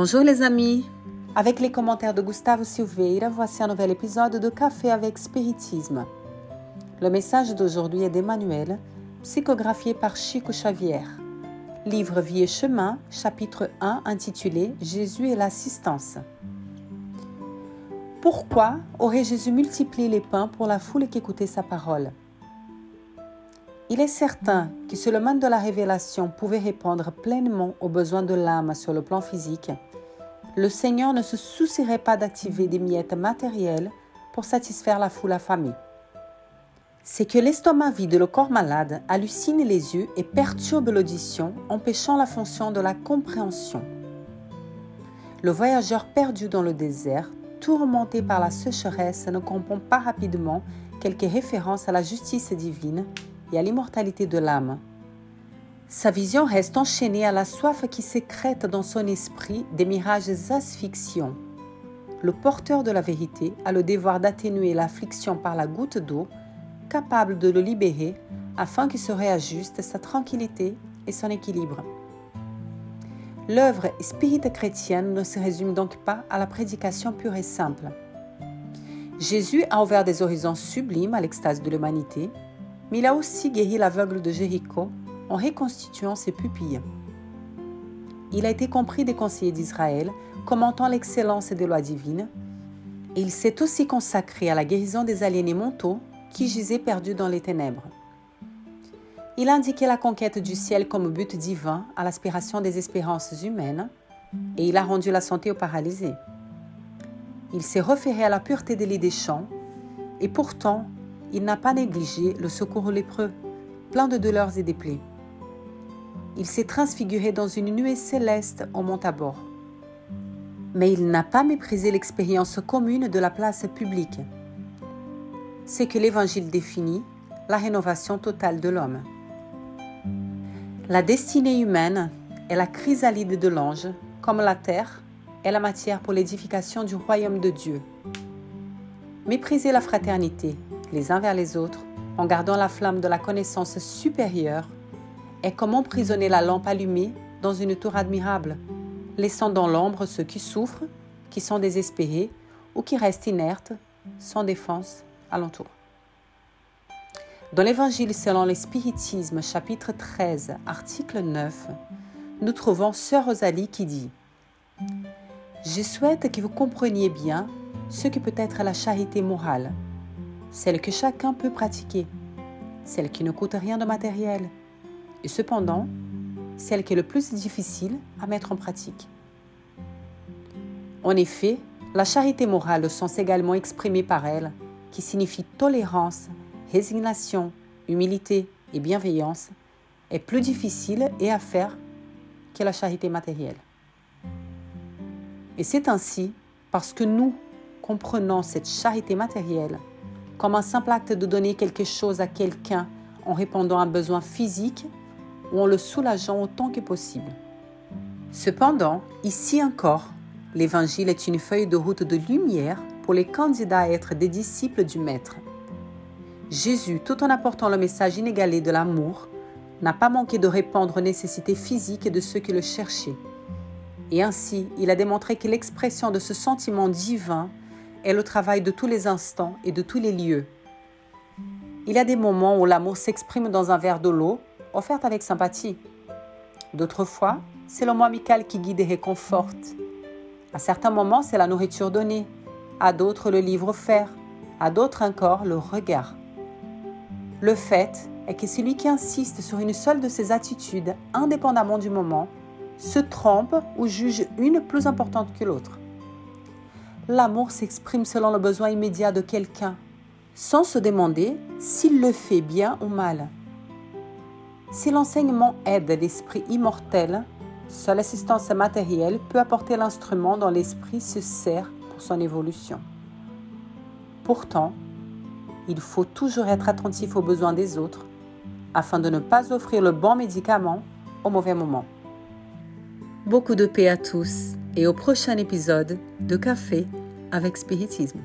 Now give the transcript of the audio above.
Bonjour les amis Avec les commentaires de Gustavo Silveira, voici un nouvel épisode de Café avec Spiritisme. Le message d'aujourd'hui est d'Emmanuel, psychographié par Chico Xavier. Livre Vie et Chemin, chapitre 1 intitulé Jésus et l'assistance. Pourquoi aurait Jésus multiplié les pains pour la foule qui écoutait sa parole? Il est certain que si le de la révélation pouvait répondre pleinement aux besoins de l'âme sur le plan physique, le Seigneur ne se soucierait pas d'activer des miettes matérielles pour satisfaire la foule affamée. C'est que l'estomac vide et le corps malade hallucine les yeux et perturbe l'audition, empêchant la fonction de la compréhension. Le voyageur perdu dans le désert, tourmenté par la sécheresse, ne comprend pas rapidement quelques références à la justice divine et à l'immortalité de l'âme. Sa vision reste enchaînée à la soif qui sécrète dans son esprit des mirages asphyxiants. Le porteur de la vérité a le devoir d'atténuer l'affliction par la goutte d'eau, capable de le libérer afin qu'il se réajuste sa tranquillité et son équilibre. L'œuvre spirit chrétienne ne se résume donc pas à la prédication pure et simple. Jésus a ouvert des horizons sublimes à l'extase de l'humanité mais il a aussi guéri l'aveugle de Jéricho en reconstituant ses pupilles. Il a été compris des conseillers d'Israël, commentant l'excellence des lois divines, il s'est aussi consacré à la guérison des aliénés mentaux qui gisaient perdus dans les ténèbres. Il a indiqué la conquête du ciel comme but divin à l'aspiration des espérances humaines, et il a rendu la santé aux paralysés. Il s'est référé à la pureté des lits des champs, et pourtant il n'a pas négligé le secours aux lépreux, plein de douleurs et des plaies. Il s'est transfiguré dans une nuée céleste au mont Tabor. Mais il n'a pas méprisé l'expérience commune de la place publique. C'est que l'Évangile définit la rénovation totale de l'homme. La destinée humaine est la chrysalide de l'ange, comme la terre est la matière pour l'édification du royaume de Dieu. Mépriser la fraternité, les uns vers les autres, en gardant la flamme de la connaissance supérieure, est comme emprisonner la lampe allumée dans une tour admirable, laissant dans l'ombre ceux qui souffrent, qui sont désespérés ou qui restent inertes, sans défense alentour. Dans l'Évangile selon l'Espiritisme, chapitre 13, article 9, nous trouvons Sœur Rosalie qui dit Je souhaite que vous compreniez bien ce que peut être la charité morale celle que chacun peut pratiquer, celle qui ne coûte rien de matériel, et cependant, celle qui est le plus difficile à mettre en pratique. En effet, la charité morale au sens également exprimé par elle, qui signifie tolérance, résignation, humilité et bienveillance, est plus difficile et à faire que la charité matérielle. Et c'est ainsi parce que nous comprenons cette charité matérielle comme un simple acte de donner quelque chose à quelqu'un en répondant à un besoin physique ou en le soulageant autant que possible. Cependant, ici encore, l'Évangile est une feuille de route de lumière pour les candidats à être des disciples du Maître. Jésus, tout en apportant le message inégalé de l'amour, n'a pas manqué de répondre aux nécessités physiques de ceux qui le cherchaient. Et ainsi, il a démontré que l'expression de ce sentiment divin est le travail de tous les instants et de tous les lieux. Il y a des moments où l'amour s'exprime dans un verre de l'eau, offerte avec sympathie. D'autres fois, c'est le mot amical qui guide et réconforte. À certains moments, c'est la nourriture donnée. À d'autres, le livre offert. À d'autres encore, le regard. Le fait est que celui qui insiste sur une seule de ces attitudes, indépendamment du moment, se trompe ou juge une plus importante que l'autre. L'amour s'exprime selon le besoin immédiat de quelqu'un, sans se demander s'il le fait bien ou mal. Si l'enseignement aide l'esprit immortel, seule assistance matérielle peut apporter l'instrument dont l'esprit se sert pour son évolution. Pourtant, il faut toujours être attentif aux besoins des autres afin de ne pas offrir le bon médicament au mauvais moment. Beaucoup de paix à tous et au prochain épisode de Café avec Spiritisme.